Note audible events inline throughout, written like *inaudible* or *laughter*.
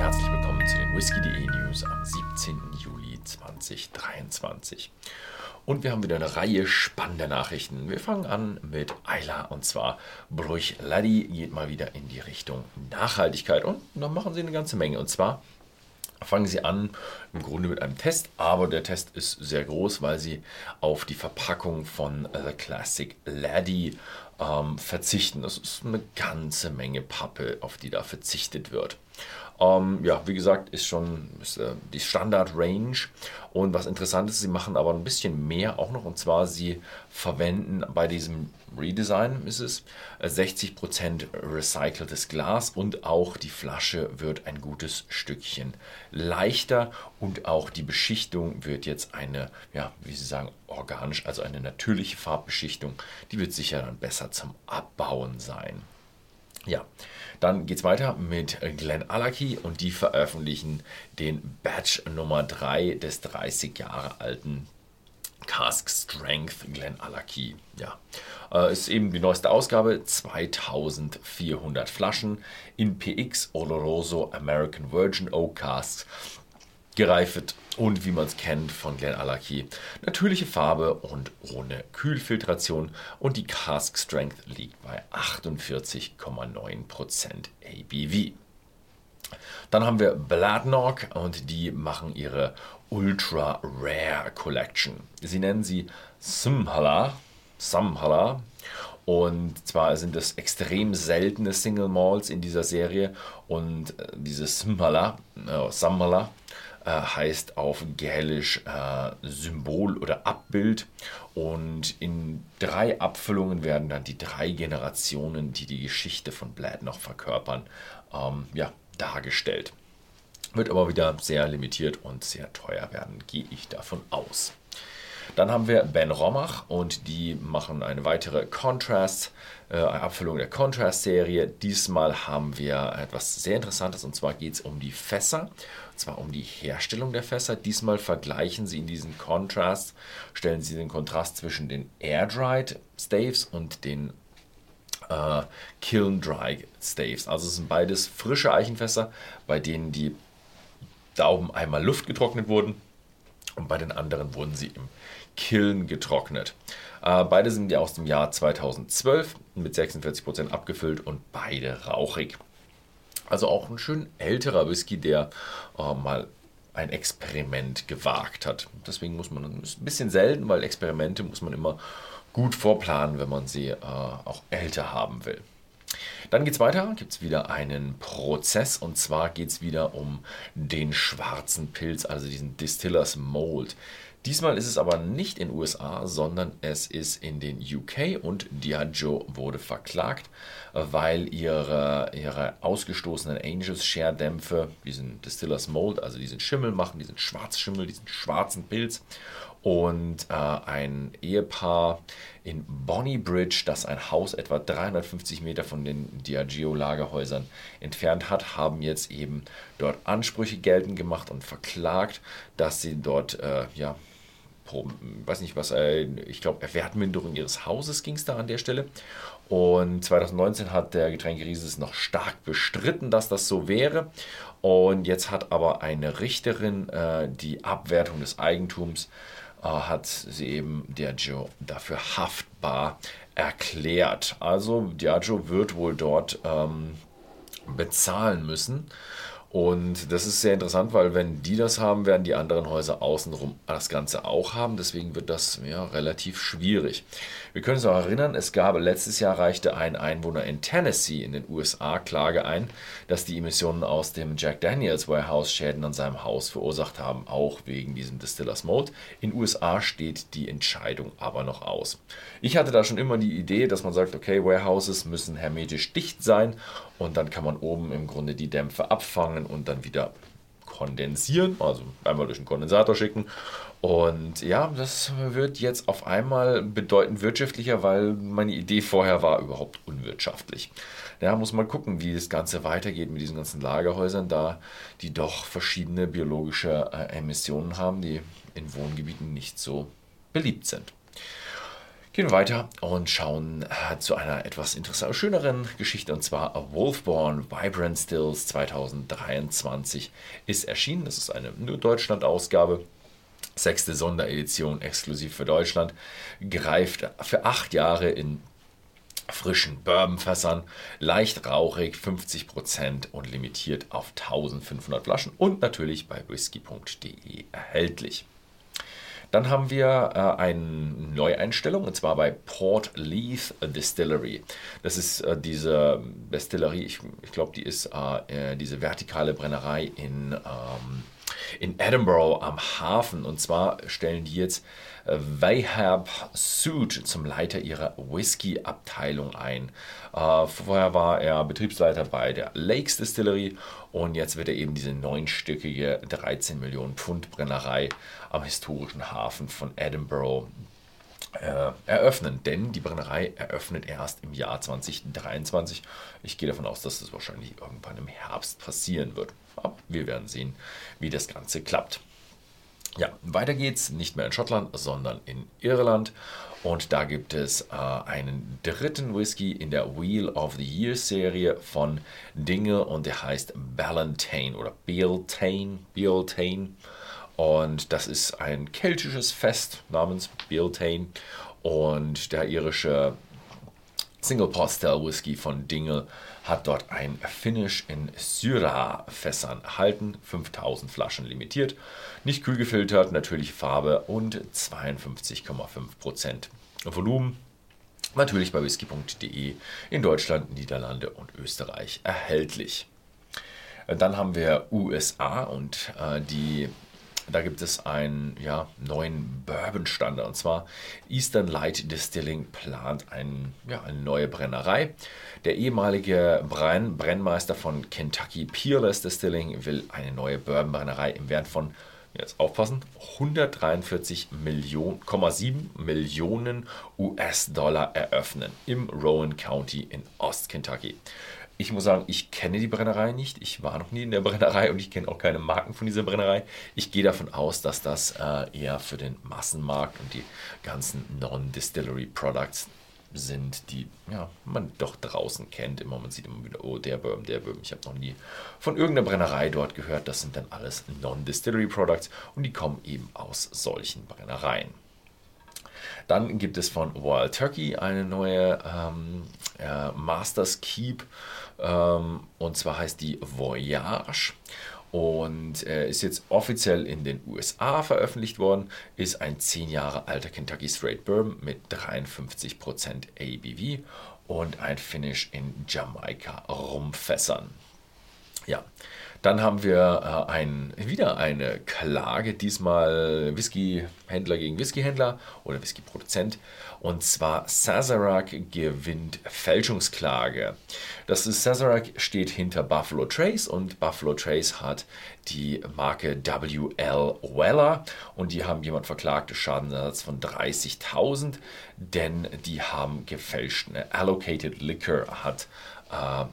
herzlich willkommen zu den Whisky.de News am 17. Juli 2023. Und wir haben wieder eine Reihe spannender Nachrichten. Wir fangen an mit Ayla und zwar Bruch Laddy geht mal wieder in die Richtung Nachhaltigkeit und da machen sie eine ganze Menge. Und zwar fangen Sie an im Grunde mit einem Test, aber der Test ist sehr groß, weil Sie auf die Verpackung von The Classic Laddie ähm, verzichten. Das ist eine ganze Menge Pappe, auf die da verzichtet wird. Ähm, ja, wie gesagt, ist schon ist, äh, die Standard-Range. Und was interessant ist, sie machen aber ein bisschen mehr auch noch. Und zwar, sie verwenden bei diesem Redesign ist es 60% äh, recyceltes Glas und auch die Flasche wird ein gutes Stückchen leichter und auch die Beschichtung wird jetzt eine, ja, wie Sie sagen, organisch, also eine natürliche Farbbeschichtung. Die wird sicher dann besser zum Abbauen sein. Ja, dann geht es weiter mit Glenn Alaki und die veröffentlichen den Batch Nummer 3 des 30 Jahre alten Cask Strength Glenn Alaki. Ja, äh, ist eben die neueste Ausgabe, 2400 Flaschen in PX Oloroso American Virgin Oak Casks gereifet und wie man es kennt von Glen Glenallachie, natürliche Farbe und ohne Kühlfiltration und die Cask Strength liegt bei 48,9% ABV. Dann haben wir Bladnock und die machen ihre Ultra Rare Collection. Sie nennen sie Simhala, Samhala und zwar sind es extrem seltene Single Malls in dieser Serie und äh, diese Simhala, äh, Samhala äh, heißt auf Gälisch äh, Symbol oder Abbild. Und in drei Abfüllungen werden dann die drei Generationen, die die Geschichte von Blad noch verkörpern, ähm, ja, dargestellt. Wird aber wieder sehr limitiert und sehr teuer werden, gehe ich davon aus. Dann haben wir Ben Romach und die machen eine weitere Contrast, äh, Abfüllung der Contrast-Serie. Diesmal haben wir etwas sehr Interessantes und zwar geht es um die Fässer, zwar um die Herstellung der Fässer. Diesmal vergleichen sie in diesen Contrast, stellen sie den Kontrast zwischen den Air-Dried Staves und den äh, Kiln Dry Staves. Also es sind beides frische Eichenfässer, bei denen die Daumen einmal Luft getrocknet wurden und bei den anderen wurden sie im Kiln getrocknet. Äh, beide sind ja aus dem Jahr 2012 mit 46% abgefüllt und beide rauchig. Also auch ein schön älterer Whisky, der äh, mal ein Experiment gewagt hat. Deswegen muss man ein bisschen selten, weil Experimente muss man immer gut vorplanen, wenn man sie äh, auch älter haben will. Dann geht es weiter, gibt es wieder einen Prozess und zwar geht es wieder um den schwarzen Pilz, also diesen Distillers Mold. Diesmal ist es aber nicht in USA, sondern es ist in den UK und Diageo wurde verklagt, weil ihre, ihre ausgestoßenen Angels Share Dämpfe diesen Distillers Mold, also diesen Schimmel machen, diesen Schwarzschimmel, diesen schwarzen Pilz. Und äh, ein Ehepaar in Bonnie Bridge, das ein Haus etwa 350 Meter von den Diageo-Lagerhäusern entfernt hat, haben jetzt eben dort Ansprüche geltend gemacht und verklagt, dass sie dort, äh, ja, weiß nicht was, ich glaube, Wertminderung ihres Hauses ging es da an der Stelle. Und 2019 hat der Getränkeriese es noch stark bestritten, dass das so wäre. Und jetzt hat aber eine Richterin äh, die Abwertung des Eigentums äh, hat sie eben Diageo dafür haftbar erklärt. Also Diageo wird wohl dort ähm, bezahlen müssen. Und das ist sehr interessant, weil wenn die das haben, werden die anderen Häuser außenrum das Ganze auch haben. Deswegen wird das ja, relativ schwierig. Wir können uns auch erinnern, es gab letztes Jahr reichte ein Einwohner in Tennessee in den USA Klage ein, dass die Emissionen aus dem Jack Daniels Warehouse Schäden an seinem Haus verursacht haben, auch wegen diesem Distillers Mode. In USA steht die Entscheidung aber noch aus. Ich hatte da schon immer die Idee, dass man sagt, okay, Warehouses müssen hermetisch dicht sein und dann kann man oben im Grunde die Dämpfe abfangen und dann wieder kondensieren, also einmal durch den Kondensator schicken. Und ja, das wird jetzt auf einmal bedeutend wirtschaftlicher, weil meine Idee vorher war überhaupt unwirtschaftlich. Ja, muss man gucken, wie das Ganze weitergeht mit diesen ganzen Lagerhäusern, da die doch verschiedene biologische äh, Emissionen haben, die in Wohngebieten nicht so beliebt sind. Gehen wir weiter und schauen äh, zu einer etwas interessanten, schöneren Geschichte und zwar Wolfborn Vibrant Stills 2023 ist erschienen. Das ist eine nur Deutschland-Ausgabe. Sechste Sonderedition exklusiv für Deutschland. Greift für acht Jahre in frischen Bourbonfässern, leicht rauchig, 50% und limitiert auf 1500 Flaschen und natürlich bei whisky.de erhältlich. Dann haben wir äh, eine Neueinstellung und zwar bei Port Leith Distillery. Das ist äh, diese Distillerie, ich, ich glaube, die ist äh, äh, diese vertikale Brennerei in, ähm, in Edinburgh am Hafen. Und zwar stellen die jetzt Wahab Sood zum Leiter ihrer Whisky-Abteilung ein. Äh, vorher war er Betriebsleiter bei der Lakes Distillery und jetzt wird er eben diese neunstöckige 13 Millionen Pfund Brennerei am historischen Hafen von Edinburgh äh, eröffnen, denn die Brennerei eröffnet erst im Jahr 2023. Ich gehe davon aus, dass das wahrscheinlich irgendwann im Herbst passieren wird. Aber wir werden sehen, wie das Ganze klappt. Ja, weiter geht's, nicht mehr in Schottland, sondern in Irland. Und da gibt es äh, einen dritten Whisky in der Wheel of the Year Serie von Dinge und der heißt Ballantane oder Beltane. Beltane. Und das ist ein keltisches Fest namens Beltane. Und der irische Single Pot Style Whisky von Dingle hat dort ein Finish in Syrah-Fässern erhalten, 5000 Flaschen limitiert, nicht kühl gefiltert, natürliche Farbe und 52,5% Volumen. Natürlich bei whisky.de in Deutschland, Niederlande und Österreich erhältlich. Dann haben wir USA und äh, die da gibt es einen ja, neuen Bourbon-Standard. Und zwar Eastern Light Distilling plant ein, ja, eine neue Brennerei. Der ehemalige Brenn Brennmeister von Kentucky Peerless Distilling will eine neue Bourbon-Brennerei im Wert von jetzt aufpassen, 143,7 Millionen, Millionen US-Dollar eröffnen im Rowan County in Ost-Kentucky. Ich muss sagen, ich kenne die Brennerei nicht. Ich war noch nie in der Brennerei und ich kenne auch keine Marken von dieser Brennerei. Ich gehe davon aus, dass das äh, eher für den Massenmarkt und die ganzen Non-Distillery Products sind, die ja, man doch draußen kennt. Immer man sieht immer wieder, oh, der Bourbon, der Bourbon. Ich habe noch nie von irgendeiner Brennerei dort gehört. Das sind dann alles Non-Distillery Products und die kommen eben aus solchen Brennereien. Dann gibt es von Wild Turkey eine neue ähm, äh, Masters Keep ähm, und zwar heißt die Voyage und äh, ist jetzt offiziell in den USA veröffentlicht worden, ist ein 10 Jahre alter Kentucky Straight Bourbon mit 53% ABV und ein Finish in Jamaika Rumfässern. Ja, dann haben wir äh, ein, wieder eine Klage, diesmal Whiskyhändler gegen Whiskyhändler oder Whiskyproduzent. Und zwar Sazerac gewinnt Fälschungsklage. Das ist Sazerac steht hinter Buffalo Trace und Buffalo Trace hat die Marke WL Weller und die haben jemand verklagt, Schadensersatz von 30.000, denn die haben gefälschten Allocated Liquor hat äh,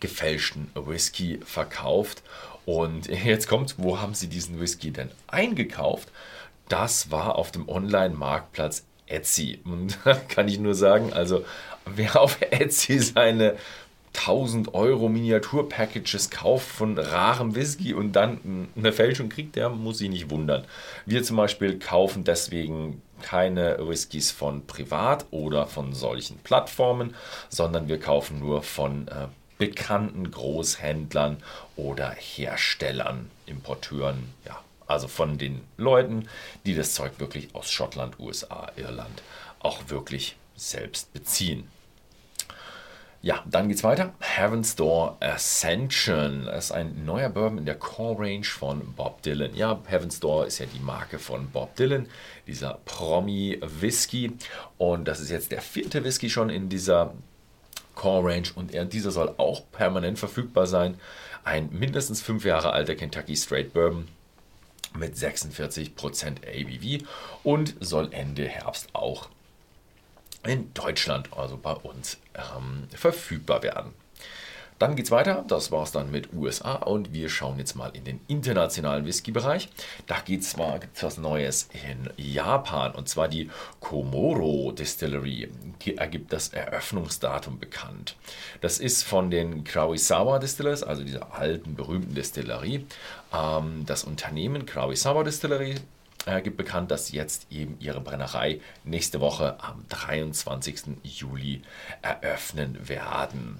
gefälschten Whisky verkauft. Und jetzt kommt, wo haben sie diesen Whisky denn eingekauft? Das war auf dem Online-Marktplatz Etsy. Und *laughs* da kann ich nur sagen, also wer auf Etsy seine 1000 Euro Miniatur-Packages kauft von rarem Whisky und dann eine Fälschung kriegt, der muss sich nicht wundern. Wir zum Beispiel kaufen deswegen keine Whiskys von privat oder von solchen Plattformen, sondern wir kaufen nur von äh, bekannten Großhändlern oder Herstellern, Importeuren, ja, also von den Leuten, die das Zeug wirklich aus Schottland, USA, Irland auch wirklich selbst beziehen. Ja, dann geht's weiter. Heaven's Door Ascension. Das ist ein neuer Bourbon in der Core Range von Bob Dylan. Ja, Heaven's Door ist ja die Marke von Bob Dylan, dieser Promi Whisky. Und das ist jetzt der vierte Whisky schon in dieser Core Range und er, dieser soll auch permanent verfügbar sein. Ein mindestens fünf Jahre alter Kentucky Straight Bourbon mit 46% ABV und soll Ende Herbst auch in Deutschland, also bei uns, ähm, verfügbar werden. Dann geht's weiter. Das war's dann mit USA und wir schauen jetzt mal in den internationalen Whisky-Bereich. Da geht's mal gibt's was Neues in Japan und zwar die Komoro Distillery. Ergibt das Eröffnungsdatum bekannt. Das ist von den Krawisawa Distillers, also dieser alten berühmten Distillerie. Ähm, das Unternehmen Krawisawa Distillery äh, gibt bekannt, dass jetzt eben ihre Brennerei nächste Woche am 23. Juli eröffnen werden.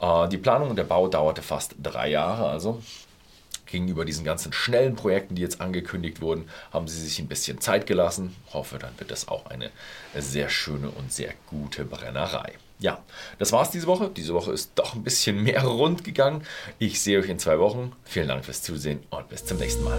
Äh, die Planung und der Bau dauerte fast drei Jahre, also gegenüber diesen ganzen schnellen Projekten, die jetzt angekündigt wurden, haben sie sich ein bisschen Zeit gelassen. Hoffe, dann wird das auch eine sehr schöne und sehr gute Brennerei. Ja, das war's diese Woche. Diese Woche ist doch ein bisschen mehr *laughs* rund gegangen. Ich sehe euch in zwei Wochen. Vielen Dank fürs Zusehen und bis zum nächsten Mal.